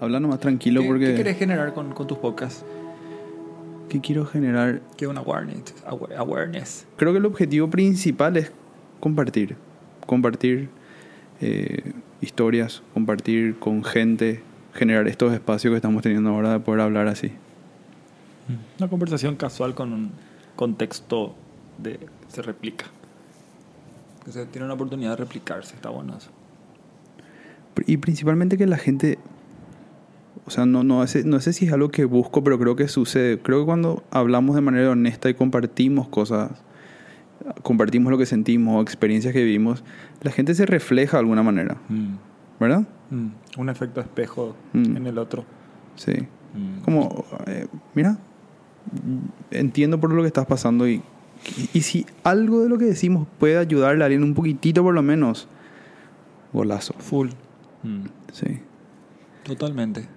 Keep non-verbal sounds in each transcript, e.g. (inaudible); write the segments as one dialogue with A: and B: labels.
A: Hablando más tranquilo
B: ¿Qué,
A: porque...
B: ¿Qué querés generar con, con tus podcasts?
A: ¿Qué quiero generar?
B: Que una awareness, awa- awareness.
A: Creo que el objetivo principal es compartir. Compartir eh, historias, compartir con gente, generar estos espacios que estamos teniendo ahora de poder hablar así.
B: Una conversación casual con un contexto de se replica. Que se tiene una oportunidad de replicarse, está bueno eso.
A: Y principalmente que la gente, o sea, no, no, sé, no sé si es algo que busco, pero creo que sucede. Creo que cuando hablamos de manera honesta y compartimos cosas, compartimos lo que sentimos o experiencias que vivimos, la gente se refleja de alguna manera, ¿verdad?
B: Mm. Un efecto espejo
A: Mm.
B: en el otro.
A: Sí.
B: Mm.
A: Como, eh, mira, entiendo por lo que estás pasando y, y si algo de lo que decimos puede ayudarle a alguien un poquitito por lo menos, golazo.
B: Full. Mm.
A: Sí.
B: Totalmente.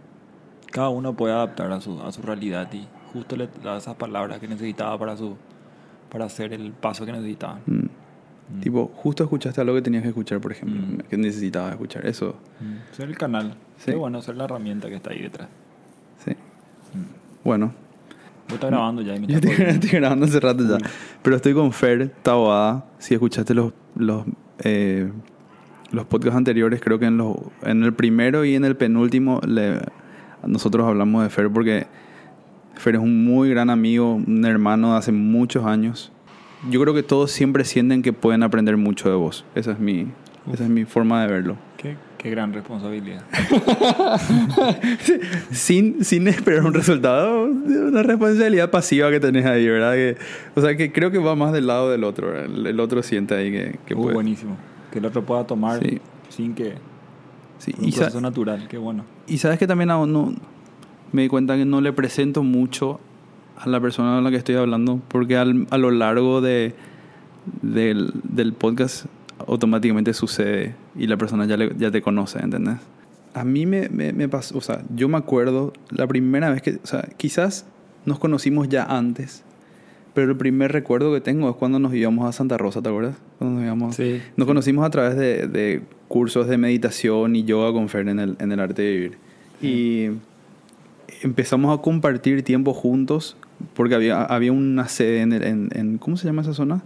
B: Cada uno puede adaptar a su, a su realidad y justo le da esas palabras que necesitaba para su para hacer el paso que necesitaba.
A: Mm. Tipo, justo escuchaste algo que tenías que escuchar, por ejemplo,
B: Mm.
A: que necesitabas escuchar. Eso,
B: Mm. Ser el canal.
A: Sí.
B: Qué bueno, ser la herramienta que está ahí detrás.
A: sí. Bueno,
B: Yo estoy grabando ya y me
A: yo estoy, estoy grabando hace rato ya. Pero estoy con Fer Taboada. Si escuchaste los, los, eh, los podcasts anteriores, creo que en, los, en el primero y en el penúltimo le, nosotros hablamos de Fer porque Fer es un muy gran amigo, un hermano de hace muchos años. Yo creo que todos siempre sienten que pueden aprender mucho de vos. Esa es mi, esa es mi forma de verlo.
B: Qué, qué gran responsabilidad. (laughs)
A: sin, sin esperar un resultado, una responsabilidad pasiva que tenés ahí, ¿verdad? Que, o sea, que creo que va más del lado del otro. El, el otro siente ahí que, que
B: Muy
A: puede.
B: buenísimo. Que el otro pueda tomar
A: Sí.
B: sin que...
A: Sí,
B: Un
A: y,
B: proceso natural, qué bueno.
A: Y sabes que también no, me di cuenta que no le presento mucho a la persona con la que estoy hablando, porque al- a lo largo de, del, del podcast automáticamente sucede y la persona ya, le- ya te conoce, ¿entendés? A mí me, me, me pasó, o sea, yo me acuerdo la primera vez que, o sea, quizás nos conocimos ya antes, pero el primer recuerdo que tengo es cuando nos íbamos a Santa Rosa, ¿te acuerdas? Cuando nos íbamos...
B: Sí.
A: Nos conocimos a través de, de cursos de meditación y yoga con Fer en el, en el arte de vivir. Y empezamos a compartir tiempo juntos porque había, había una sede en, el- en, en- ¿Cómo se llama esa zona?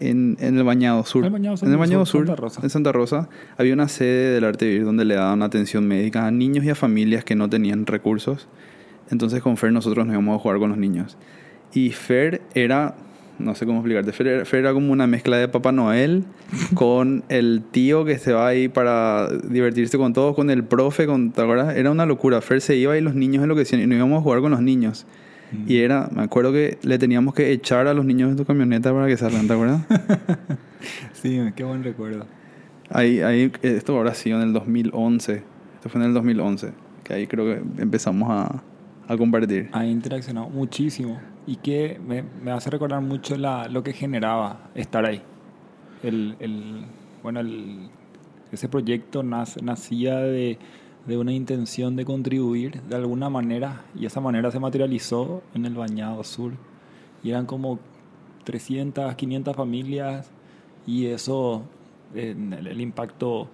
A: En, en el Bañado Sur.
B: El Bañado Sur,
A: en el Bañado Sur,
B: Santa Rosa.
A: en Santa Rosa, había una sede del arte vivir donde le daban atención médica a niños y a familias que no tenían recursos. Entonces con Fer nosotros nos íbamos a jugar con los niños. Y Fer era, no sé cómo explicarte, Fer era, Fer era como una mezcla de Papá Noel (laughs) con el tío que se va ahí para divertirse con todos, con el profe, con, ¿te acuerdas? Era una locura. Fer se iba y los niños enloquecían y nos íbamos a jugar con los niños. Y era, me acuerdo que le teníamos que echar a los niños de tu camioneta para que salgan, ¿te acuerdas? (laughs)
B: Sí, qué buen recuerdo.
A: Ahí, ahí, esto habrá sido en el 2011. Esto fue en el 2011. Que ahí creo que empezamos a, a compartir.
B: Ha interaccionado muchísimo y que me, me hace recordar mucho la, lo que generaba estar ahí. El, el- bueno, el- ese proyecto nace- nacía de, de una intención de contribuir de alguna manera y esa manera se materializó en el Bañado Sur. Y eran como 300, 500 familias y eso, eh, el, el impacto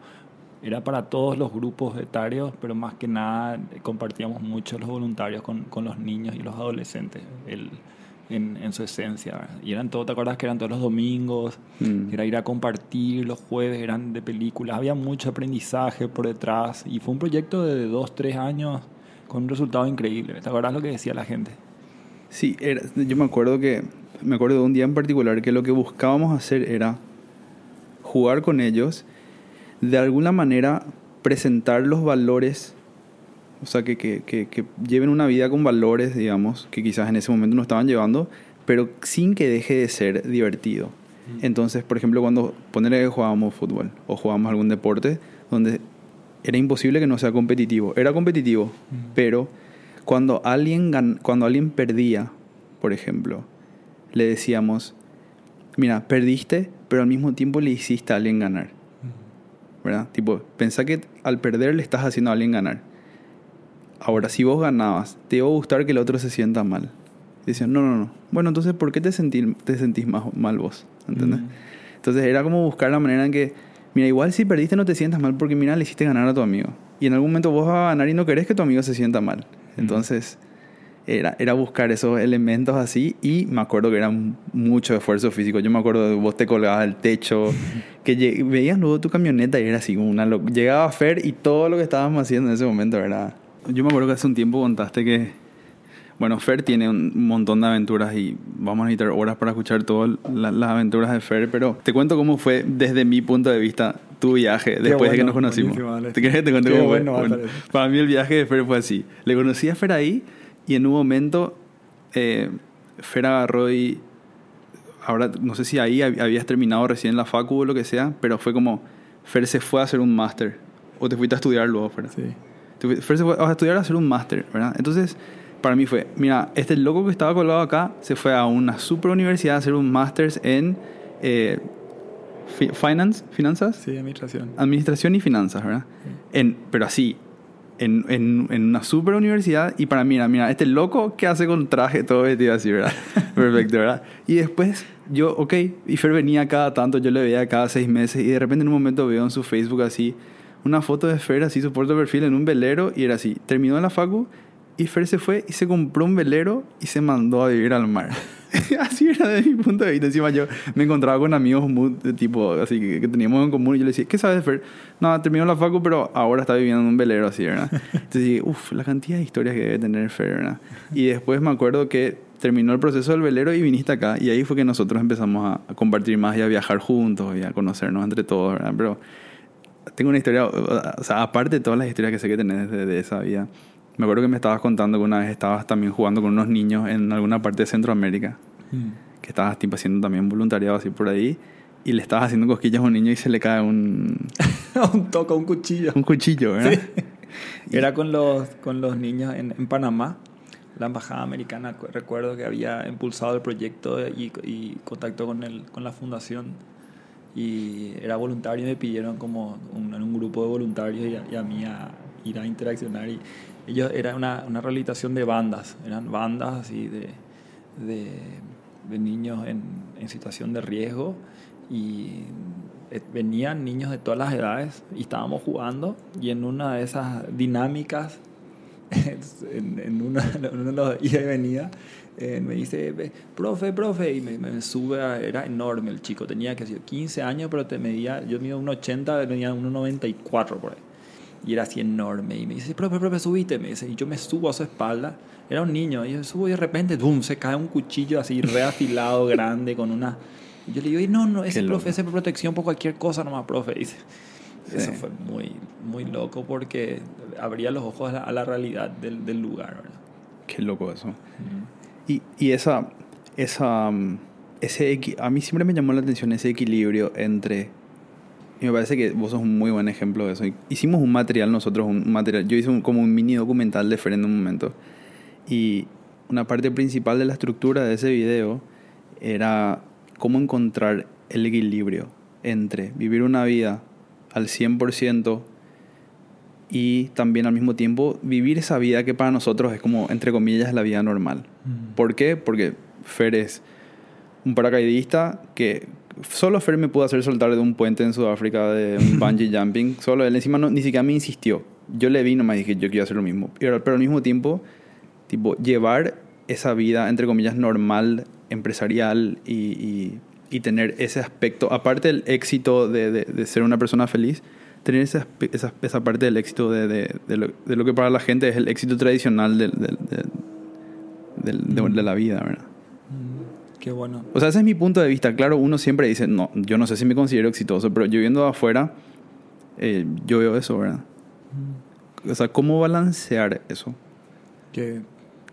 B: era para todos los grupos etarios, pero más que nada eh, compartíamos mucho los voluntarios con, con los niños y los adolescentes el, en, en su esencia. Y eran todos, ¿te acuerdas que eran todos los domingos?
A: Mm.
B: Era ir a compartir, los jueves eran de películas, había mucho aprendizaje por detrás y fue un proyecto de dos, tres años con un resultado increíble. ¿Te acuerdas lo que decía la gente?
A: Sí, era- yo me acuerdo que me acuerdo de un día en particular que lo que buscábamos hacer era jugar con ellos, de alguna manera presentar los valores, o sea, que, que, que, que lleven una vida con valores, digamos, que quizás en ese momento no estaban llevando, pero sin que deje de ser divertido. Entonces, por ejemplo, cuando ponerle que jugábamos fútbol o jugábamos algún deporte donde era imposible que no sea competitivo. Era competitivo, pero cuando alguien, gan- cuando alguien perdía, por ejemplo, le decíamos, mira, perdiste, pero al mismo tiempo le hiciste a alguien ganar. ¿Verdad? Tipo, pensá que al perder le estás haciendo a alguien ganar. Ahora, si vos ganabas, te iba a gustar que el otro se sienta mal. Decían, no, no, no. Bueno, entonces, ¿por qué te, sentí, te sentís más mal vos? ¿Entendés?
B: Mm.
A: Entonces era como buscar la manera en que, mira, igual si perdiste no te sientas mal porque mira, le hiciste ganar a tu amigo. Y en algún momento vos vas a ganar y no querés que tu amigo se sienta mal. Entonces, era, era buscar esos elementos así y me acuerdo que era mucho esfuerzo físico. Yo me acuerdo de vos te colgabas al techo, (laughs) que veías luego tu camioneta y era así, una llegaba a Fer y todo lo que estábamos haciendo en ese momento era... Yo me acuerdo que hace un tiempo contaste que bueno, Fer tiene un montón de aventuras y vamos a necesitar horas para escuchar todas las aventuras de Fer, pero te cuento cómo fue desde mi punto de vista tu viaje después de que nos conocimos. ¿Te quieres que te cuente cómo fue? para mí el viaje de Fer fue así. Le conocí a Fer ahí y en un momento eh, Fer agarró y ahora no sé si ahí habías terminado recién la facu o lo que sea, pero fue como Fer se fue a hacer un máster o te fuiste a estudiar luego, Fer. Sí. Fer se fue a estudiar a hacer un máster, ¿verdad? Entonces para mí fue, mira, este loco que estaba colgado acá se fue a una super universidad a hacer un máster en eh, finance, finanzas.
B: Sí, administración.
A: Administración y finanzas, ¿verdad? En, pero así, en, en, en, una super universidad y para mí, mira, este loco que hace con traje todo vestido así, ¿verdad? (laughs) Perfecto, ¿verdad? Y después yo, ok, y Fer venía cada tanto, yo le veía cada seis meses y de repente en un momento veo en su Facebook así una foto de Fer así, su de perfil en un velero y era así, terminó la facu y Fer se fue y se compró un velero y se mandó a vivir al mar. (laughs) así era desde mi punto de vista. Encima yo me encontraba con amigos de tipo así que, teníamos en común y yo le decía, ¿qué sabes Fer? No, terminó la facu, pero ahora está viviendo en un velero así, ¿verdad? Entonces dije, uff, la cantidad de historias que debe tener Fer, ¿verdad? Y después me acuerdo que terminó el proceso del velero y viniste acá. Y ahí fue que nosotros empezamos a, compartir más y a viajar juntos y a conocernos entre todos, ¿verdad? Pero tengo una historia, o sea, aparte de todas las historias que sé que tenés de, de esa vida me acuerdo que me estabas contando que una vez estabas también jugando con unos niños en alguna parte de Centroamérica. Mm. Que estabas tipo haciendo también voluntariado así por ahí. Y le estabas haciendo cosquillas a un niño y se le cae un... (laughs)
B: un toco, un cuchillo.
A: Un cuchillo, ¿verdad? Sí.
B: Era con los, con los niños en, en, Panamá. La embajada americana, recuerdo que había impulsado el proyecto y, y contactó con, el, con la fundación. Y era voluntario y me pidieron como un, un grupo de voluntarios y a, y a mí a ir a interaccionar. Y, ellos era una, una rehabilitación de bandas, eran bandas así de, de, niños en, en, situación de riesgo y eh, venían niños de todas las edades y estábamos jugando y en una de esas dinámicas, (laughs) en, una, uno de los ida y venía, eh, me dice, profe, profe, y me, sube, a, era enorme el chico, tenía que ser 15 años, pero te medía, yo mido 1,80, venía 1,94 por ahí. Y era así enorme. Y me dice, profe, profe, subite. Me dice, y yo me subo a su espalda. Era un niño. Y yo subo y de repente, ¡bum! Se cae un cuchillo así reafilado, (laughs) grande, con una... Y yo le digo, y no, no, ese profe, ese protección por cualquier cosa nomás, profe. dice, eso fue muy, muy loco porque abría los ojos a la, realidad del, del, lugar, ¿verdad?
A: Qué loco eso. y, y, esa, esa, mm, ese, a mí siempre me llamó la atención ese equilibrio entre y me parece que vos sos un muy buen ejemplo de eso. Hicimos un material nosotros, un material. Yo hice un, como un mini documental de Fer en un momento. Y una parte principal de la estructura de ese video era cómo encontrar el equilibrio entre vivir una vida al 100% y también al mismo tiempo vivir esa vida que para nosotros es como, entre comillas, la vida normal. Mm. ¿Por qué? Porque Fer es un paracaidista que Solo Fer me pudo hacer soltar de un puente en Sudáfrica de un (laughs) bungee jumping. Solo él encima no, ni siquiera me insistió. Yo le vi nomás y dije, yo quiero hacer lo mismo. Pero, pero al mismo tiempo, tipo, llevar esa vida, entre comillas, normal, empresarial y, y, y tener ese aspecto, aparte del éxito de, de, de ser una persona feliz, tener esa, esa, esa parte del éxito de, de, lo, de, lo, que para la gente es el éxito tradicional de, de la vida, ¿verdad?
B: Bueno.
A: O sea, ese es mi punto de vista. Claro, uno siempre dice, no, yo no sé si me considero exitoso, pero yo viendo afuera, eh, yo veo eso, ¿verdad? O sea, ¿cómo balancear eso?
B: Qué,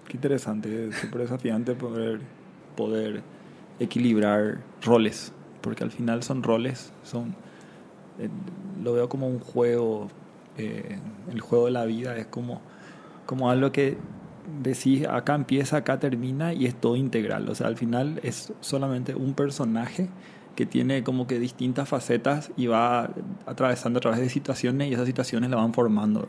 B: qué interesante, súper desafiante poder, poder equilibrar roles, porque al final son roles, son eh, lo veo como un juego, eh, el juego de la vida es como, como algo que decís acá empieza, acá termina y es todo integral. O sea, al final es solamente un personaje que tiene como que distintas facetas y va atravesando a través de situaciones y esas situaciones la van formando,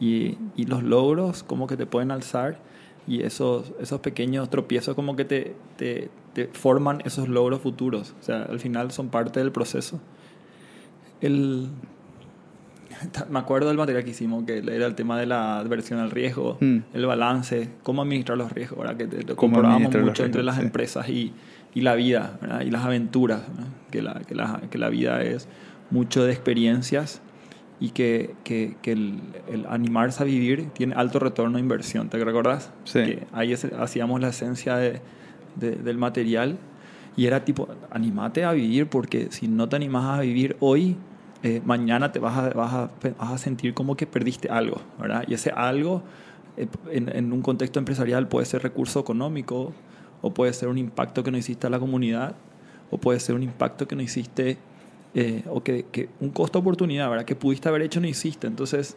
B: Y, y los logros como que te pueden alzar y esos, esos pequeños tropiezos como que te, te, te, forman esos logros futuros. O sea, al final son parte del proceso. el, (laughs) me acuerdo del material que hicimos, que era el tema de la adversión al riesgo,
A: Mm.
B: el balance, cómo administrar los riesgos, ¿verdad? que te-
A: los
B: mucho entre
A: riesgos,
B: las
A: sí.
B: empresas y, y la vida, ¿verdad? y las aventuras, que, la, que, la, que la vida es mucho de experiencias y que, que, que el, el animarse a vivir tiene alto retorno de inversión, ¿te recordás?
A: Sí.
B: Que ahí es- hacíamos la esencia de, de- del material y era tipo, animate a vivir porque si no te animas a vivir hoy, eh, mañana te vas a, vas, a, vas a sentir como que perdiste algo, ¿verdad? Y ese algo eh, en, un contexto empresarial puede ser recurso económico o puede ser un impacto que no hiciste a la comunidad o puede ser un impacto que no hiciste eh, o que, que un costo oportunidad, ¿verdad? Que pudiste haber hecho no hiciste. Entonces,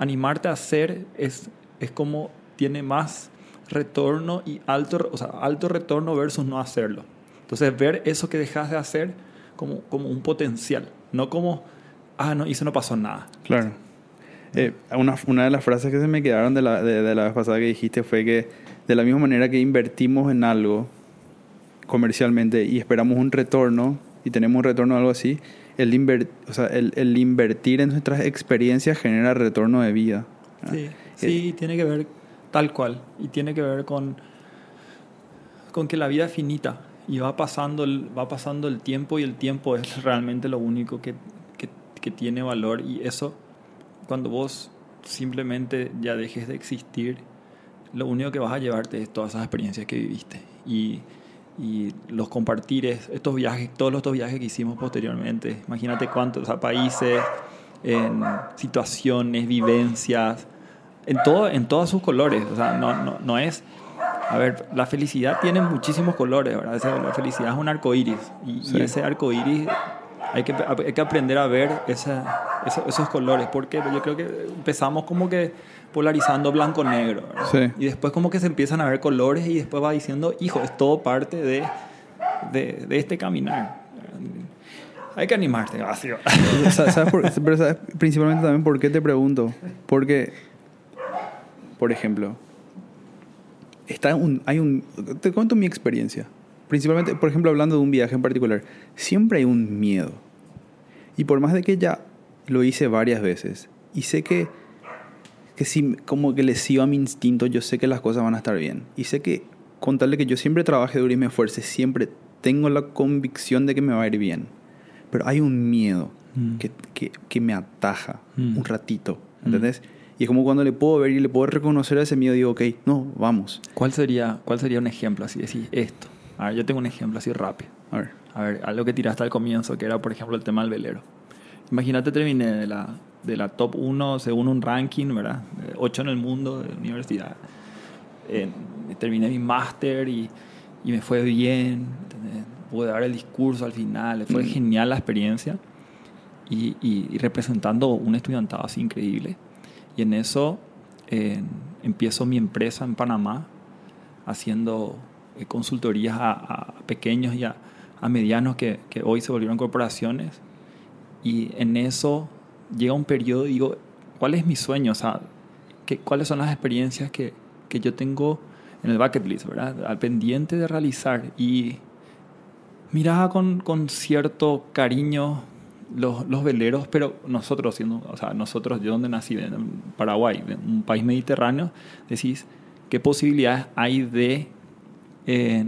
B: animarte a hacer es, es como tiene más retorno y alto, o sea, alto retorno versus no hacerlo. Entonces, ver eso que dejas de hacer como, como un potencial, no como, ah, no, eso no pasó nada.
A: Claro. Eh, una, una de las frases que se me quedaron de la, de, de la vez pasada que dijiste fue que de la misma manera que invertimos en algo comercialmente y esperamos un retorno y tenemos un retorno o algo así, el, inver- o sea, el, el invertir en nuestras experiencias genera retorno de vida.
B: Sí, sí, tiene que ver tal cual. Y tiene que ver con, con que la vida es finita y va pasando, el, va pasando el tiempo y el tiempo es (laughs) realmente lo único que, que, tiene valor. Y eso, cuando vos simplemente ya dejes de existir, lo único que vas a llevarte es todas esas experiencias que viviste. Y, y los compartir, estos viajes, todos estos viajes que hicimos posteriormente. Imagínate cuántos o países, en situaciones, vivencias, en, todo, en todos sus colores. O sea, no, no, no es... A ver, la felicidad tiene muchísimos colores, ¿verdad? O sea, la felicidad es un arco iris. Y,
A: Sí.
B: y ese arco iris hay que, hay que aprender a ver esa, esos, esos colores. Porque yo creo que empezamos como que polarizando blanco-negro.
A: Sí.
B: Y después como que se empiezan a ver colores y después va diciendo, hijo, es todo parte de, de, de este caminar. Hay que animarte.
A: Sa- ¿Sabes por- pero sabes principalmente también por qué te pregunto? Porque, por ejemplo, está un, hay un... Te cuento mi experiencia. Principalmente, por ejemplo, hablando de un viaje en particular, siempre hay un miedo. Y por más de que ya lo hice varias veces, y sé que, que si como que le sigo a mi instinto, yo sé que las cosas van a estar bien. Y sé que con tal de que yo siempre trabaje duro y me esfuerce, siempre tengo la convicción de que me va a ir bien. Pero hay un miedo
B: Mm.
A: que, que, que me ataja
B: Mm.
A: un ratito, ¿entendés? Y es como cuando le puedo ver y le puedo reconocer a ese miedo, digo, ok, no, vamos.
B: ¿Cuál sería, ¿Cuál sería un ejemplo así? Decir esto. A ver, yo tengo un ejemplo así rápido.
A: A ver.
B: A ver, algo que tiraste al comienzo, que era, por ejemplo, el tema del velero. Imagínate, terminé de la, de la top 1 según un ranking, ¿verdad? 8 en el mundo de universidad. Eh, terminé mi máster y, y me fue bien. ¿entendés? Pude dar el discurso al final. Fue
A: Mm.
B: genial la experiencia. Y, y- y representando un estudiantado así increíble. Y en eso eh, empiezo mi empresa en Panamá haciendo eh, consultorías a, a pequeños y a, a medianos que, que hoy se volvieron corporaciones. Y en eso llega un periodo y digo, ¿cuál es mi sueño? O sea, ¿qué, ¿cuáles son las experiencias que, que yo tengo en el bucket list, ¿verdad? Al pendiente de realizar. Y miraba con, con cierto cariño los, los veleros, pero nosotros, siendo, o sea, nosotros, yo donde nací, en Paraguay, un país mediterráneo, decís, ¿qué posibilidades hay de eh,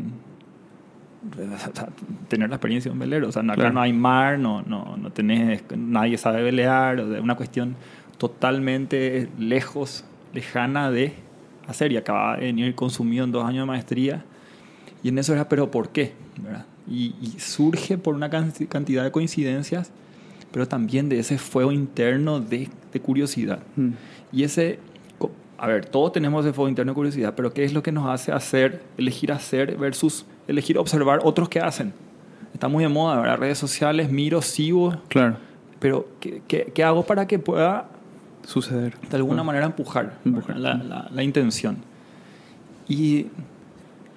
B: o sea, tener la experiencia de un velero? O sea, acá
A: Claro.
B: no hay mar, no, no, no tenés, nadie sabe velear, o sea, una cuestión totalmente lejos, lejana de hacer, y acababa de venir consumido en dos años de maestría, y en eso era, pero ¿por qué? ¿verdad? Y, y surge por una can- cantidad de coincidencias, pero también de ese fuego interno de, de curiosidad.
A: Mm.
B: Y ese, a ver, todos tenemos ese fuego interno de curiosidad, pero ¿qué es lo que nos hace hacer, elegir hacer versus elegir observar otros que hacen? Está muy de moda, ¿verdad? Redes sociales, miro, sigo,
A: Claro,
B: pero ¿qué, qué, qué hago para que pueda
A: suceder.
B: de alguna manera empujar,
A: Empujar.
B: La, la- la intención. Y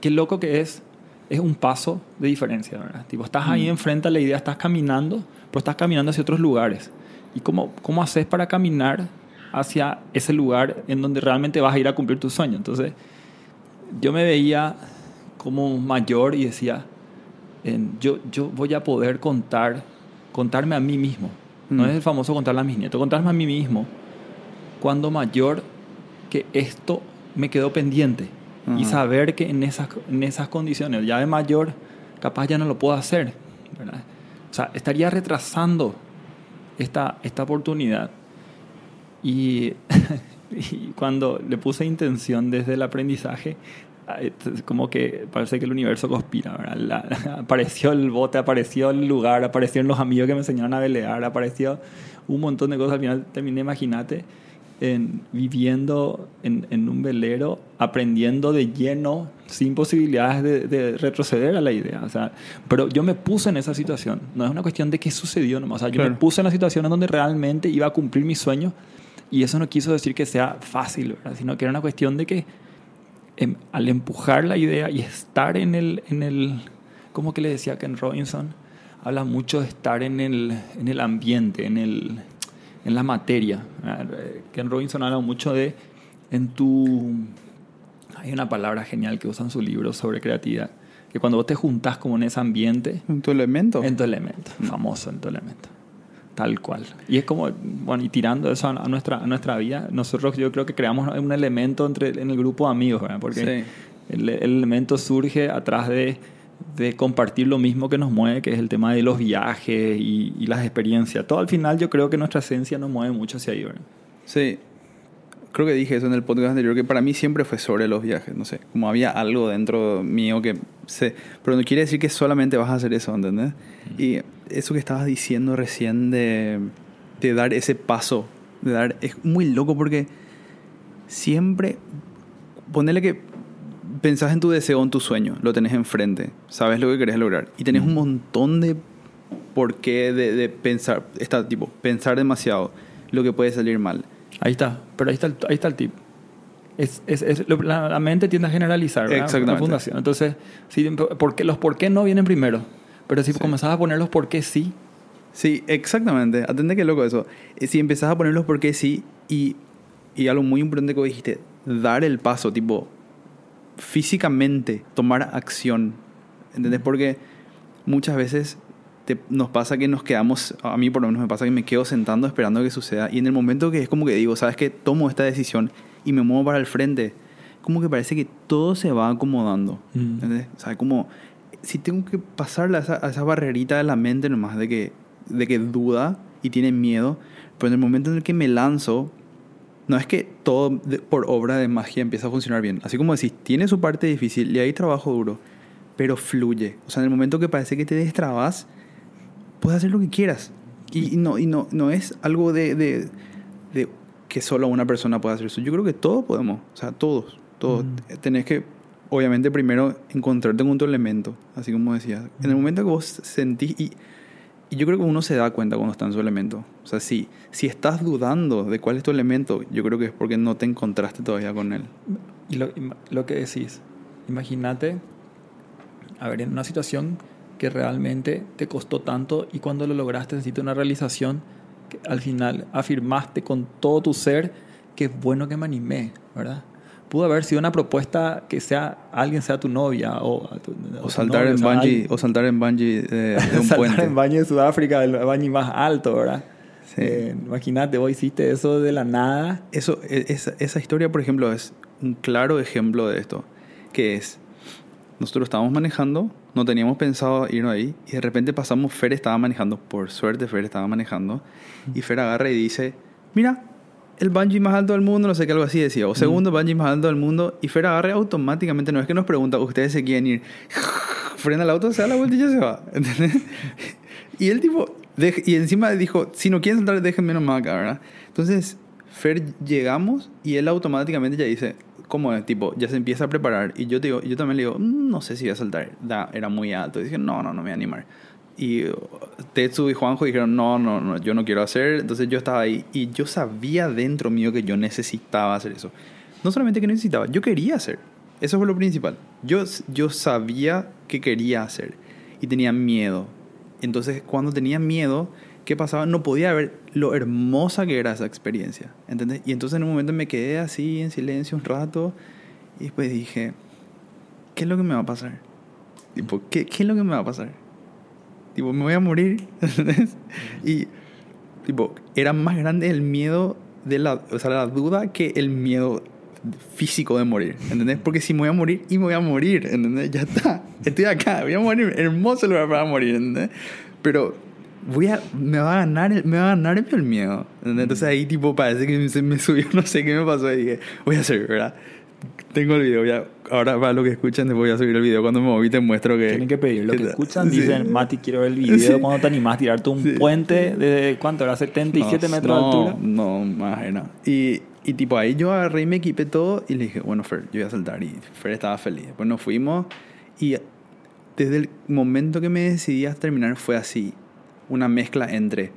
B: qué loco que es, es un paso de diferencia, ¿verdad? Tipo, estás ahí enfrente a la idea, estás caminando, pero estás caminando hacia otros lugares. ¿Y cómo, cómo haces para caminar hacia ese lugar en donde realmente vas a ir a cumplir tu sueño? Entonces, yo me veía como mayor y decía, en- yo, yo voy a poder contar, contarme a mí mismo No
A: Mm.
B: es el famoso contarle a mis nietos, contarme a mí mismo. Cuando mayor, que esto me quedó pendiente. Y saber que en esas, en esas condiciones, ya de mayor, capaz ya no lo puedo hacer. ¿verdad? Sea, estaría retrasando esta, esta oportunidad. (laughs) Y, cuando le puse intención desde el aprendizaje, ah, es como que parece que el universo conspira. (laughs) apareció el bote, apareció el lugar, aparecieron los amigos que me enseñaron a velear, apareció un montón de cosas. Al final terminé, imagínate, en, viviendo en, en un velero, aprendiendo de lleno, sin posibilidades de, de retroceder a la idea. O sea, pero yo me puse en esa situación. No es una cuestión de qué sucedió nomás. O sea, yo me
A: Claro.
B: puse en la situación en donde realmente iba a cumplir mi sueño. Y eso no quiso decir que sea fácil, ¿verdad? sino que era una cuestión de que em, al empujar la idea y estar en el, en el, como que le decía Ken Robinson, habla mucho de estar en el, en el ambiente, en, el, en la materia. Eh, Ken Robinson habla mucho de en tu... Hay una palabra genial que usa en su libro sobre creatividad, que cuando vos te juntás como en ese ambiente,
A: En tu elemento.
B: en tu elemento, famoso en tu elemento. Tal cual. Y es como, bueno, y tirando eso a a nuestra, a nuestra vida, nosotros yo creo que creamos un elemento entre, en el grupo de amigos, ¿verdad? Porque
A: Sí.
B: el, el elemento surge atrás de, de compartir lo mismo que nos mueve, que es el tema de los viajes y, y las experiencias. Todo al final yo creo que nuestra esencia nos mueve mucho hacia ahí, ¿verdad?
A: Sí. Creo que dije eso en el podcast anterior, que para mí siempre fue sobre los viajes, no sé, como había algo dentro mío que sé, pero no quiere decir que solamente vas a hacer eso, ¿entendés? Y eso que estabas diciendo recién de, de dar ese paso, de dar, es muy loco porque siempre, ponerle que pensás en tu deseo, en tu sueño, lo tenés enfrente, sabes lo que querés lograr y tenés un montón de por qué de, de pensar, está tipo, pensar demasiado, lo que puede salir mal.
B: Ahí está, pero ahí está el, ahí está el tip. Es, es- es- lo- la, la mente tiende a generalizar, ¿verdad?
A: Exactamente.
B: La fundación. Entonces, sí, por qué- los por qué no vienen primero. Pero si
A: Sí.
B: comenzás a poner los por qué sí,
A: Sí, exactamente. Atende que loco eso. Eh, Si empezás a ponerlos porque sí y, y algo muy importante que dijiste, dar el paso, tipo, físicamente tomar acción. ¿Entendés? Porque muchas veces te- nos pasa que nos quedamos, a mí por lo menos me pasa que me quedo sentando esperando que suceda y en el momento que es como que digo, ¿sabes qué? Tomo esta decisión y me muevo para el frente, como que parece que todo se va acomodando.
B: Mm.
A: ¿Entendés? O sea, como si tengo que pasarle a esa, a esa barrerita de la mente nomás de que, de que duda y tiene miedo, pero en el momento en el que me lanzo, no es que todo por obra de magia empieza a funcionar bien. Así como decís, tiene su parte difícil y hay trabajo duro, pero fluye. O sea, en el momento que parece que te destrabas, puedes hacer lo que quieras. Y, y no, y no, no es algo de, de, de que solo una persona pueda hacer eso. Yo creo que todos podemos. O sea, todos. Todos.
B: Mm.
A: Tenés que, obviamente, primero encontrarte con tu elemento. Así como decías. En el momento que vos sentís... Y, y yo creo que uno se da cuenta cuando está en su elemento. O sea, si, si estás dudando de cuál es tu elemento, yo creo que es porque no te encontraste todavía con él.
B: Y lo, lo que decís, imagínate, a ver, en una situación que realmente te costó tanto y cuando lo lograste necesitas una realización que al final afirmaste con todo tu ser que es bueno que me animé, ¿verdad? Pudo haber sido una propuesta que sea alguien sea tu novia o, tu-
A: O
B: tu
A: saltar
B: novio,
A: en
B: o
A: bungee, o saltar en bungee de, de (laughs) un
B: saltar
A: puente.
B: en baño de Sudáfrica, el baño más alto, ¿verdad?
A: Sí.
B: Eh, imagínate, vos hiciste eso de la nada.
A: Eso, e- esa, esa historia, por ejemplo, es un claro ejemplo de esto. Que es, nosotros estábamos manejando, no teníamos pensado irnos ahí, y de repente pasamos, Fer estaba manejando, por suerte Fer estaba manejando, y Fer agarra y dice, mira, el bungee más alto del mundo, no sé qué, algo así decía, o segundo bungee más alto del mundo, y Fer agarra y automáticamente, no es que nos pregunta, ustedes se quieren ir, (laughs) frena el auto, se da la vuelta y ya se va, (laughs) ¿entendés? Y el tipo, dej- y encima dijo, si no quieren saltar, déjenme nomás acá, ¿verdad? Entonces, Fer, llegamos y él automáticamente ya dice, ¿cómo es? Tipo, ya se empieza a preparar. Y yo, te digo, yo también le digo, "Mm, no sé si voy a saltar. Da, era muy alto. Y dije, no, no, no me voy a animar. Y uh, Tetsu y Juanjo dijeron, no, no, no, yo no quiero hacer. Entonces yo estaba ahí y yo sabía dentro mío que yo necesitaba hacer eso. No solamente que necesitaba, yo quería hacer. Eso fue lo principal. Yo, yo sabía que quería hacer y tenía miedo. Entonces, cuando tenía miedo, ¿qué pasaba? No podía ver lo hermosa que era esa experiencia. ¿Entendés? Y entonces en un momento me quedé así en silencio un rato y después dije, ¿qué es lo que me va a pasar? Tipo, ¿qué, qué es lo que me va a pasar? Tipo, me voy a morir. y, Tipo, era más grande el miedo de la, o sea, la duda que el miedo físico de morir, ¿entendés? Porque si me voy a morir y me voy a morir, ¿entendés? Ya está, estoy acá, voy a morir, hermoso lugar para morir, ¿entendés? Pero voy a, me va a ganar, el- me va a ganar el miedo, ¿entendés? Entonces ahí tipo parece que se me subió, (laughs) no sé qué me pasó y dije, voy a hacer, ¿verdad? Tengo el video, ya, ahora para lo que escuchan, después voy a subir el video cuando me moví te muestro que...
B: Tienen que pedir lo que escuchan.
A: Sí.
B: Dicen, Mati, quiero ver el video.
A: Sí.
B: Cuando te animás a tirarte un
A: Sí.
B: puente de, ¿cuánto era? 77
A: No,
B: metros
A: no,
B: de altura.
A: No, más era. Y, y tipo ahí yo agarré y me equipé todo y le dije, bueno, Fer, yo voy a saltar. Y Fer estaba feliz. Después nos fuimos y desde el momento que me decidí a terminar fue así. Una mezcla entre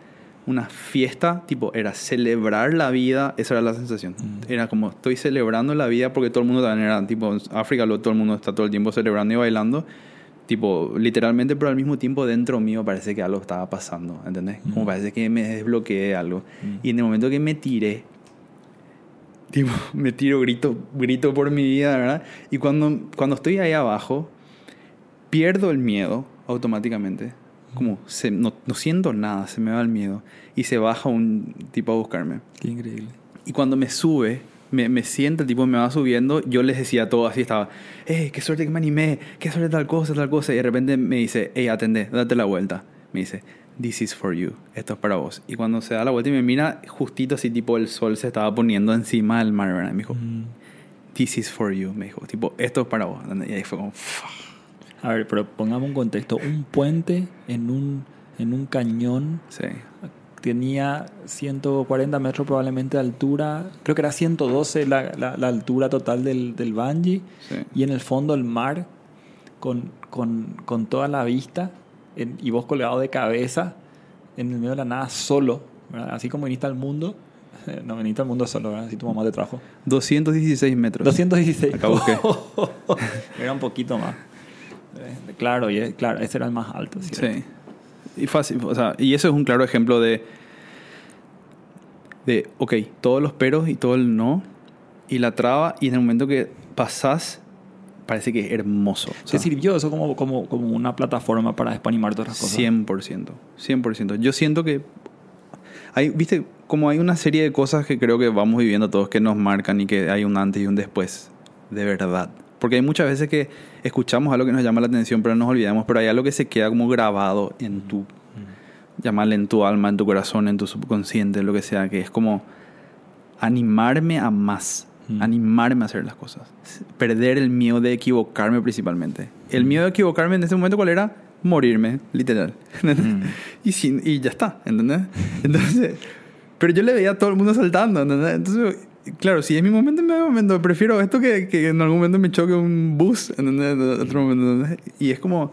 A: una fiesta, tipo, era celebrar la vida, esa era la sensación.
B: Mm.
A: Era como, estoy celebrando la vida porque todo el mundo también era, tipo, en África lo- todo el mundo está todo el tiempo celebrando y bailando. Tipo, literalmente, pero al mismo tiempo dentro mío parece que algo estaba pasando, ¿entendés? Como
B: Mm.
A: parece que me desbloqueé algo.
B: Mm.
A: Y en el momento que me tiré, tipo, (laughs) me tiro, grito, grito por mi vida, ¿verdad? Y cuando, cuando estoy ahí abajo, pierdo el miedo automáticamente. Como se, no, no siento nada, se me va el miedo. Y se baja un tipo a buscarme.
B: Qué increíble.
A: Y cuando me sube, me, me siente, el tipo me va subiendo, yo les decía todo así, estaba, hey, qué suerte que me animé, qué suerte tal cosa, tal cosa. Y de repente me dice, hey, atendé, date la vuelta. Me dice, this is for you, esto es para vos. Y cuando se da la vuelta y me mira, justito así, tipo, el sol se estaba poniendo encima del mar, ¿verdad? Me dijo,
B: Mm.
A: this is for you, me dijo, tipo, esto es para vos. Y ahí fue como, "Fuck".
B: A ver, pero pongamos un contexto. Un puente en un, en un cañón
A: sí,
B: tenía 140 metros probablemente de altura. Creo que era 112 la, la, la altura total del, del bungee.
A: sí.
B: Y en el fondo el mar con, con, con toda la vista en- y vos colgado de cabeza en el medio de la nada solo. ¿verdad? Así como viniste al mundo. (laughs) No viniste al mundo solo, ¿verdad? Así tu mamá te trajo.
A: 216 metros.
B: 216.
A: Acá busqué. (laughs)
B: Era un poquito más. Eh, Claro, y claro, ese era el más alto. ¿cierto?
A: Sí. Y fácil, o sea, y eso es un claro ejemplo de de ok, todos los peros y todo el no y la traba y en el momento que pasás parece que es hermoso. O
B: ¿Te
A: sea,
B: sirvió eso como, como, como una plataforma para despanimar todas las cosas?
A: 100%, 100%. Yo siento que hay, viste, como hay una serie de cosas que creo que vamos viviendo todos que nos marcan y que hay un antes y un después, de verdad. Porque hay muchas veces que escuchamos algo que nos llama la atención, pero nos olvidamos, pero hay algo que se queda como grabado en tu, llamarle en tu alma, en tu corazón, en tu subconsciente, lo que sea, que es como animarme a más,
B: Mm.
A: animarme a hacer las cosas, perder el miedo de equivocarme principalmente. El miedo de equivocarme en ese momento, ¿cuál era? Morirme, literal.
B: Mm. (laughs)
A: y, sin, y ya está, ¿entendés? Entonces, pero yo le veía a todo el mundo saltando, ¿entendés? Entonces, claro, si es mi momento, es mi momento. Prefiero esto que, que en algún momento me choque un bus, ¿entendés? En otro momento, ¿entendés? Y es como,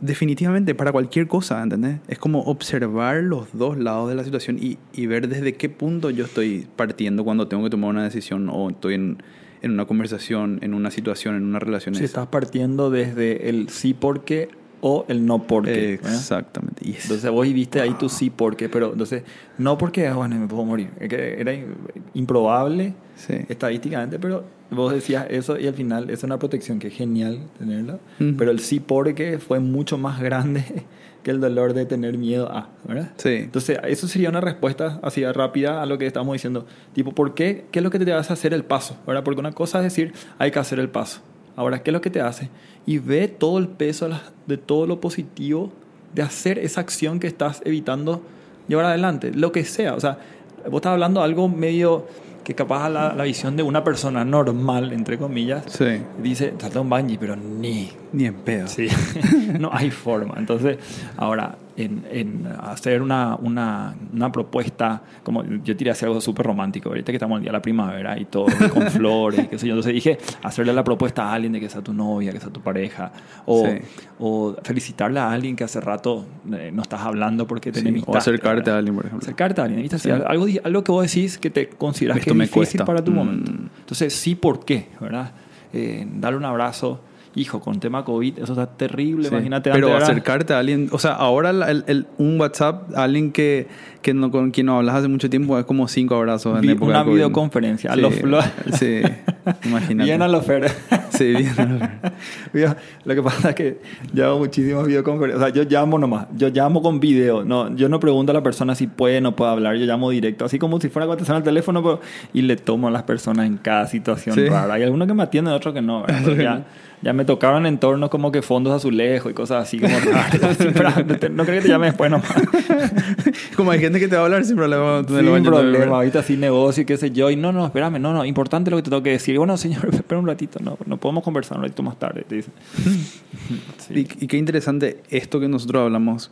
A: definitivamente, para cualquier cosa, ¿entendés? Es como observar los dos lados de la situación y, y ver desde qué punto yo estoy partiendo cuando tengo que tomar una decisión o estoy en, en una conversación, en una situación, en una relación.
B: Si estás partiendo desde el sí porque o el no porque.
A: Exactamente. Y es-
B: Entonces vos viste ahí tu sí porque, pero entonces no porque, bueno, me puedo morir. Era improbable
A: sí.
B: estadísticamente, pero vos decías eso y al final es una protección que es genial tenerla. Pero el sí porque fue mucho más grande (laughs) que el dolor de tener miedo a, ¿verdad?
A: Sí.
B: Entonces, eso sería una respuesta así rápida a lo que estamos diciendo. Tipo, ¿por qué? ¿Qué es lo que te hace hacer el paso? ¿verdad? Porque una cosa es decir, hay que hacer el paso. Ahora, ¿qué es lo que te hace? Y ve todo el peso de todo lo positivo de hacer esa acción que estás evitando llevar adelante, lo que sea. O sea, vos estás hablando de algo medio que capaz a la, la visión de una persona normal, entre comillas,
A: Sí.
B: dice, salta un bungee, pero ni
A: Ni en pedo.
B: Sí, (laughs) no hay forma. Entonces, ahora, en, en hacer una, una, una propuesta, como yo tiré hacia algo súper romántico, ahorita que estamos el día de la primavera y todo, con (laughs) flores, qué sé yo. Entonces dije, hacerle la propuesta a alguien de que sea tu novia, que sea tu pareja, o,
A: Sí.
B: o felicitarle a alguien que hace rato eh, no estás hablando porque te
A: Sí, o acercarte a alguien, por ejemplo.
B: Acercarte a alguien, ¿viste?
A: Sí.
B: algo, algo que vos decís que te consideras
A: Esto
B: que es
A: me
B: difícil
A: cuesta.
B: para tu
A: Mm.
B: momento. Entonces, sí, ¿por qué? ¿Verdad? Eh, darle un abrazo. Hijo, con tema COVID, eso está terrible.
A: Sí,
B: Imagínate
A: Pero acercarte a alguien, o sea, ahora el, el- un WhatsApp, alguien que, que no, con quien no hablas hace mucho tiempo, es como cinco abrazos en
B: vi-
A: época
B: una
A: de
B: videoconferencia. A
A: Sí,
B: los flo-
A: sí. (laughs) Imagínate.
B: Bien a.
A: Sí, bien oferta. (laughs)
B: Mira, Lo que pasa es que yo hago muchísimos videoconferencias. O sea, yo llamo nomás. Yo llamo con video. No, yo no pregunto a la persona si puede o no puede hablar. Yo llamo directo. Así como si fuera contestar al teléfono. Pero, y le tomo a las personas en cada situación
A: Sí.
B: rara. Hay algunos que me atienden, otros que no. (laughs) ya, ya me tocaron entornos como que fondos azulejos y cosas así como raras. No creo que te llame después nomás.
A: Como hay gente que te va a hablar sin problema.
B: Sin problema, ahorita sí negocio y qué sé yo. Y no, no, espérame, no, no, importante lo que te tengo que decir. Y bueno, (laughs) señor, espera un ratito, no, no podemos conversar un ratito más tarde, te dice. (laughs) Sí.
A: Y, y qué interesante esto que nosotros hablamos,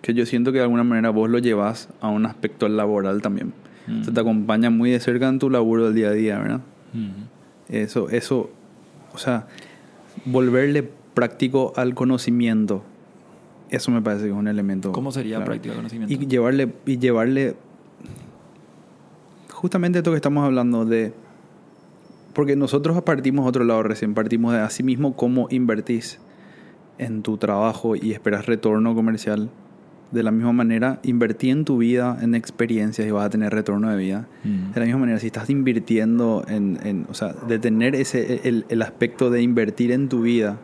A: que yo siento que de alguna manera vos lo llevas a un aspecto laboral también.
B: Mm.
A: O sea, te acompaña muy de cerca en tu laburo del día a día, ¿verdad?
B: Mm.
A: Eso, eso, o sea, volverle práctico al conocimiento, eso me parece que es un elemento.
B: ¿Cómo sería
A: claro.
B: práctica de conocimiento?
A: Y llevarle, y llevarle justamente esto que estamos hablando de, porque nosotros partimos otro lado recién, partimos de así mismo cómo invertís en tu trabajo y esperas retorno comercial. De la misma manera, invertí en tu vida, en experiencias y vas a tener retorno de vida.
B: Mm.
A: De la misma manera, si estás invirtiendo en, en- o sea, de tener ese, el, el aspecto de invertir en tu vida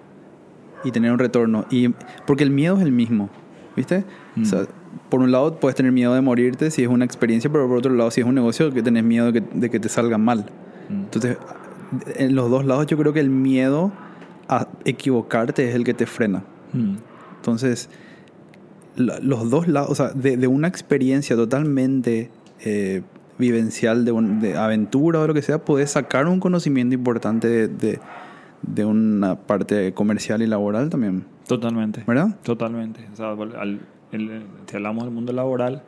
A: y tener un retorno, y, porque el miedo es el mismo, ¿viste?
B: Mm.
A: O sea, por un lado puedes tener miedo de morirte si es una experiencia, pero por otro lado, si es un negocio, que tenés miedo de que, de que te salga mal.
B: Mm.
A: Entonces, en los dos lados yo creo que el miedo a equivocarte es el que te frena.
B: Mm.
A: Entonces, los dos lados, o sea, de, de una experiencia totalmente eh, vivencial, de, un- de aventura o lo que sea, puedes sacar un conocimiento importante de, de- una parte comercial y laboral también,
B: Totalmente.
A: ¿verdad?
B: Totalmente. O sea, al- el- si hablamos del mundo laboral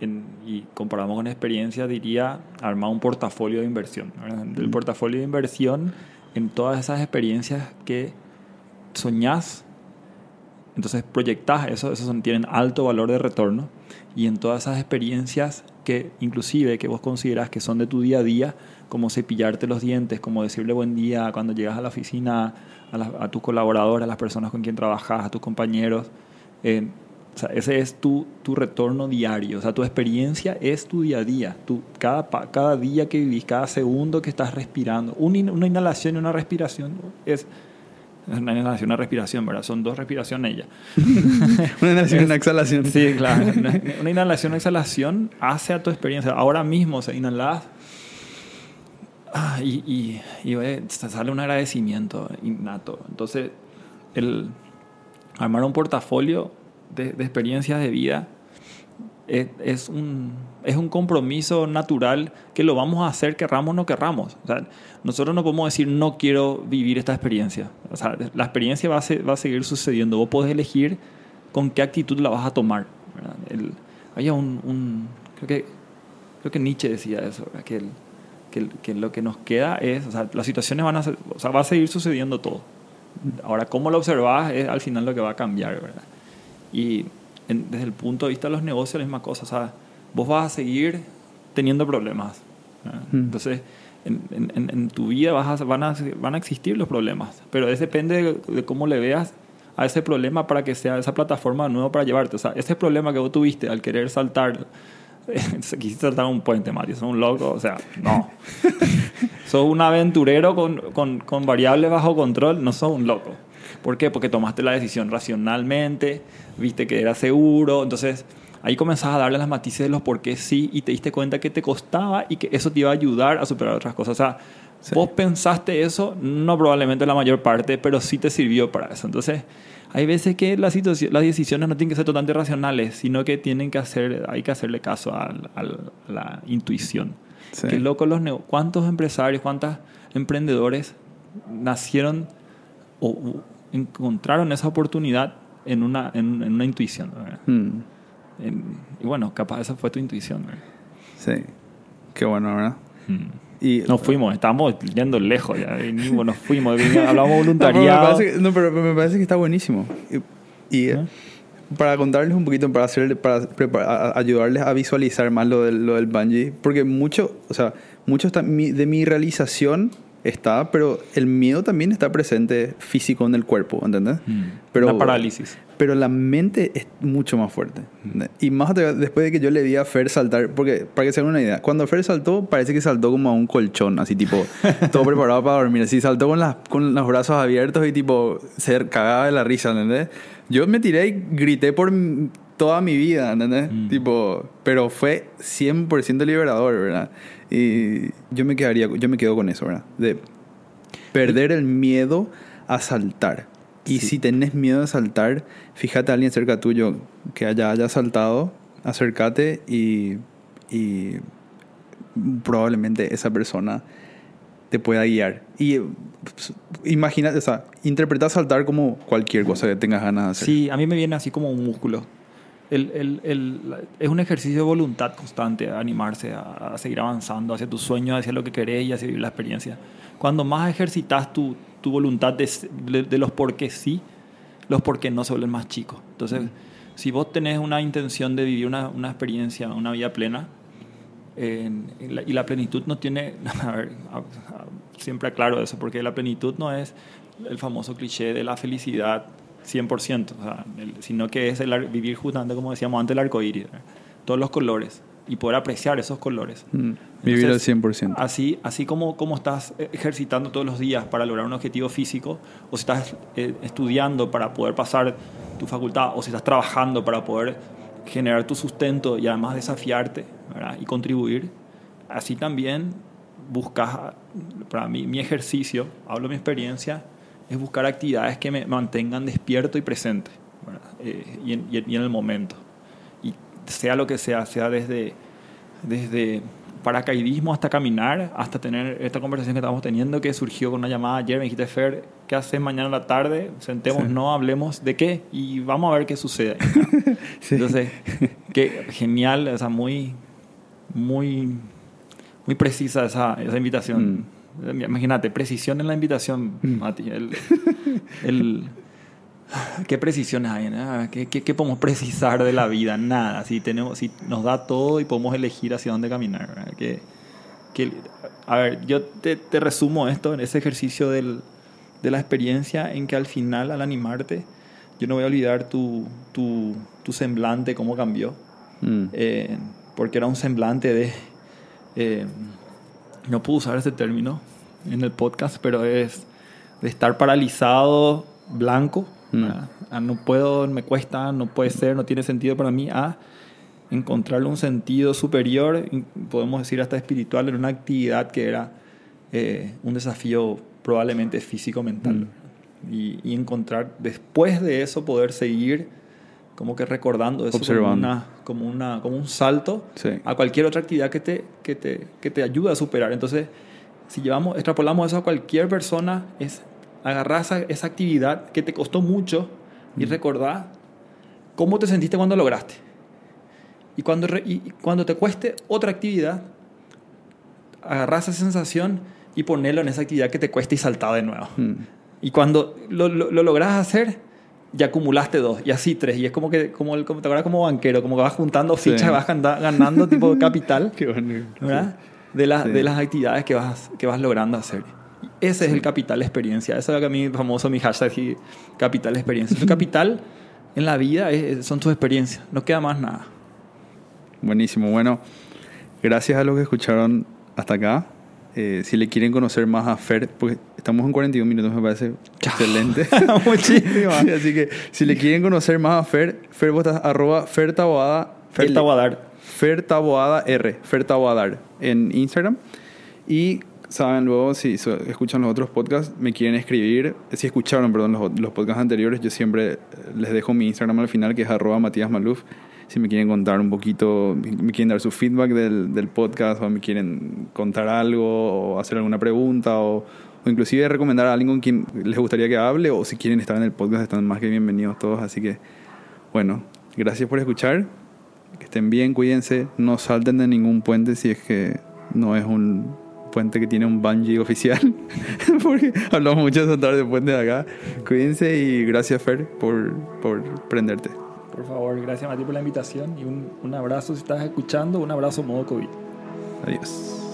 B: en- y comparamos con experiencia, diría armar un portafolio de inversión. ¿verdad? El
A: Mm.
B: portafolio de inversión en todas esas experiencias que soñás, entonces proyectás eso, esos son- tienen alto valor de retorno y en todas esas experiencias que inclusive que vos considerás que son de tu día a día, como cepillarte los dientes, como decirle buen día cuando llegas a la oficina, a, la- a tus colaboradores, a las personas con quien trabajas, a tus compañeros. eh, o sea, ese es tu, tu retorno diario, o sea, tu experiencia es tu día a día, tu, cada, cada día que vivís, cada segundo que estás respirando. Una inhalación y una respiración es... Una inhalación una respiración, ¿verdad? Son dos respiraciones ya. (laughs)
A: Una inhalación y una exhalación.
B: Sí, claro. Una, una inhalación, exhalación hace a tu experiencia. Ahora mismo, o sea, inhalas ah, y, y, y, sale un agradecimiento innato. Entonces, el armar un portafolio de, de experiencias de vida es, es un, es un compromiso natural que lo vamos a hacer, querramos o no querramos. O sea, nosotros no podemos decir no quiero vivir esta experiencia. O sea, la experiencia va a, se- va a seguir sucediendo. Vos podés elegir con qué actitud la vas a tomar. El- había un, un- creo que creo que Nietzsche decía eso, que, que, que lo que nos queda es, o sea, las situaciones van a, ser- o sea, va a seguir sucediendo todo. Ahora, cómo lo observas es al final lo que va a cambiar, ¿verdad? Y en- desde el punto de vista de los negocios, la misma cosa. O sea, vos vas a seguir teniendo problemas.
A: Mm.
B: Entonces, en, en- en- tu vida vas a- van, a, van a existir los problemas. Pero es depende de, de cómo le veas a ese problema para que sea esa plataforma de nuevo para llevarte. O sea, ese problema que vos tuviste al querer saltar, (laughs) quisiste saltar un puente, Mario, sos un loco. O sea, no. (laughs) sos un aventurero con, con, con variables bajo control, no sos un loco. ¿Por qué? Porque tomaste la decisión racionalmente, viste que era seguro, entonces ahí comenzás a darle las matices de los por qué sí y te diste cuenta que te costaba y que eso te iba a ayudar a superar otras cosas. O sea,
A: Sí.
B: vos pensaste eso, no probablemente la mayor parte, pero sí te sirvió para eso. Entonces, hay veces que las, las decisiones no tienen que ser totalmente racionales, sino que tienen que hacer, hay que hacerle caso a la intuición.
A: Sí.
B: Qué loco los ¿Cuántos empresarios, cuántos emprendedores nacieron o, o encontraron esa oportunidad en una, en, en una intuición?
A: Mm,
B: En- y bueno, capaz esa fue tu intuición. ¿verdad?
A: sí. Qué bueno, ¿verdad?
B: Mm.
A: Y,
B: Nos fuimos, estábamos yendo lejos ya, venimos, nos fuimos, vinimos, hablamos (laughs)
A: No, pero me
B: voluntariado.
A: parece que- no, pero me parece que está buenísimo. Y, y,
B: ¿Ah?
A: para contarles un poquito, para, hacer, para prepar- a- a- ayudarles a visualizar más lo del, lo del bungee, porque mucho, o sea, mucho de mi realización está, pero el miedo también está presente físico en el cuerpo, ¿entendés? Pero,
B: Una parálisis.
A: Pero la mente es mucho más fuerte. Y más de- después de que yo le di a Fer saltar, porque para que se hagan una idea, cuando Fer saltó, parece que saltó como a un colchón, así tipo, (laughs) todo preparado para dormir. Así saltó con, las, con los brazos abiertos y tipo, se cagaba de la risa, ¿entendés? Yo me tiré y grité por toda mi vida, ¿entendés?
B: Mm.
A: Tipo, pero fue 100% liberador, ¿verdad? Y yo me quedaría, yo me quedo con eso, ¿verdad? De perder el miedo a saltar. Y
B: Sí.
A: si tenés miedo a saltar, fíjate a alguien cerca tuyo que haya, haya saltado, acércate y, y probablemente esa persona te pueda guiar. Y pues, imagina, o sea, interpreta saltar como cualquier cosa que tengas ganas de hacer.
B: Sí, a mí me viene así como un músculo. El, el- el- la- es un ejercicio de voluntad constante, animarse a, a seguir avanzando hacia tus sueños, hacia lo que querés y hacia vivir la experiencia. Cuando más ejercitas tu, tu voluntad de, de- de los por qué sí, los por qué no se vuelven más chicos. Entonces, si vos tenés una intención de vivir una, una experiencia, una vida plena, en- en la- y la plenitud no tiene, (laughs) a ver, a- a- siempre aclaro eso, porque la plenitud no es el famoso cliché de la felicidad 100%, o sea, el- sino que es el vivir justamente, como decíamos antes, el arco iris, ¿verdad? todos los colores, y poder apreciar esos colores.
A: Mm, Vivir al
B: Entonces,
A: 100%.
B: Así, así como, como estás ejercitando todos los días para lograr un objetivo físico, o si estás eh, estudiando para poder pasar tu facultad, o si estás trabajando para poder generar tu sustento y además desafiarte ¿verdad? y contribuir, así también buscas, para mí, mi ejercicio, hablo de mi experiencia, es buscar actividades que me mantengan despierto y presente. Eh, y, en, y el momento. Y sea lo que sea, sea desde, desde paracaidismo hasta caminar, hasta tener esta conversación que estamos teniendo, que surgió con una llamada ayer, me dijiste, Fer, ¿qué haces mañana en la tarde? Sentémonos,
A: Sí.
B: no hablemos de qué y vamos a ver qué sucede. (laughs)
A: Sí.
B: Entonces, qué genial, o sea, muy, muy, muy precisa esa, esa invitación. Imagínate, precisión en la invitación,
A: Mm.
B: Mati. El, el- ¿Qué precisiones hay? no? ¿Qué, qué, qué podemos precisar de la vida? Nada. Si, tenemos, si nos da todo y podemos elegir hacia dónde caminar. que- a ver, yo te, te resumo esto en ese ejercicio del, de la experiencia en que al final, al animarte, yo no voy a olvidar tu, tu, tu semblante, cómo cambió.
A: Mm.
B: Eh, porque era un semblante de... eh, no puedo usar ese término en el podcast, pero es de estar paralizado, blanco.
A: Mm.
B: no puedo, me cuesta, no puede ser, no tiene sentido para mí, a encontrarle un sentido superior, podemos decir hasta espiritual, en una actividad que era eh, un desafío probablemente físico-mental. Y, y encontrar, después de eso, poder seguir como que recordando eso como,
A: Observando.
B: una, como, una, como un salto
A: Sí.
B: a cualquier otra actividad que te, que te, que te ayude a superar. Entonces, si llevamos, extrapolamos eso a cualquier persona, es agarrar esa, esa actividad que te costó mucho y recordar cómo te sentiste cuando lograste. Y cuando, y cuando te cueste otra actividad, agarrar esa sensación y ponerlo en esa actividad que te cuesta y saltar de nuevo.
A: Mm.
B: Y cuando lo, lo, lo logras hacer, ya acumulaste dos, y así tres. Y es como que, como, el- como, te acuerdas como banquero, como que vas juntando
A: Sí.
B: fichas, vas ganda- ganando tipo (laughs) capital,
A: Qué bueno.
B: ¿verdad? De, las
A: Sí.
B: de las actividades que vas, que vas logrando hacer. Ese es el capital experiencia. Eso es lo que a mí famoso mi hashtag capital experiencia. Tu capital en la vida es- son tus experiencias. No queda más nada.
A: Buenísimo. Bueno, gracias a los que escucharon hasta acá. Eh, si le quieren conocer más a Fer, porque estamos en 41 minutos, me parece (laughs) excelente. (laughs)
B: Muchísimo.
A: Sí, así que si le quieren conocer más a Fer, Fer, vos estás arroba Fer Taboada.
B: Fer. Taboadar.
A: Fer Taboada R. Fer Taboadar en Instagram. Y saben luego, si escuchan los otros podcasts, me quieren escribir. Si escucharon, perdón, los, los podcasts anteriores, yo siempre les dejo mi Instagram al final, que es arroba Matías Maluf. Si me quieren contar un poquito, me quieren dar su feedback del, del podcast, o me quieren contar algo, o hacer alguna pregunta, o, o inclusive recomendar a alguien con quien les gustaría que hable, o si quieren estar en el podcast, están más que bienvenidos todos. Así que, bueno, gracias por escuchar. Que estén bien, cuídense. No salten de ningún puente si es que no es un puente que tiene un bungee oficial. (laughs) Porque hablamos mucho esta tarde de puente de acá. Cuídense y gracias, Fer, por, por prenderte.
B: Por favor, gracias Mati por la invitación y un, un abrazo si estás escuchando, un abrazo modo COVID.
A: Adiós.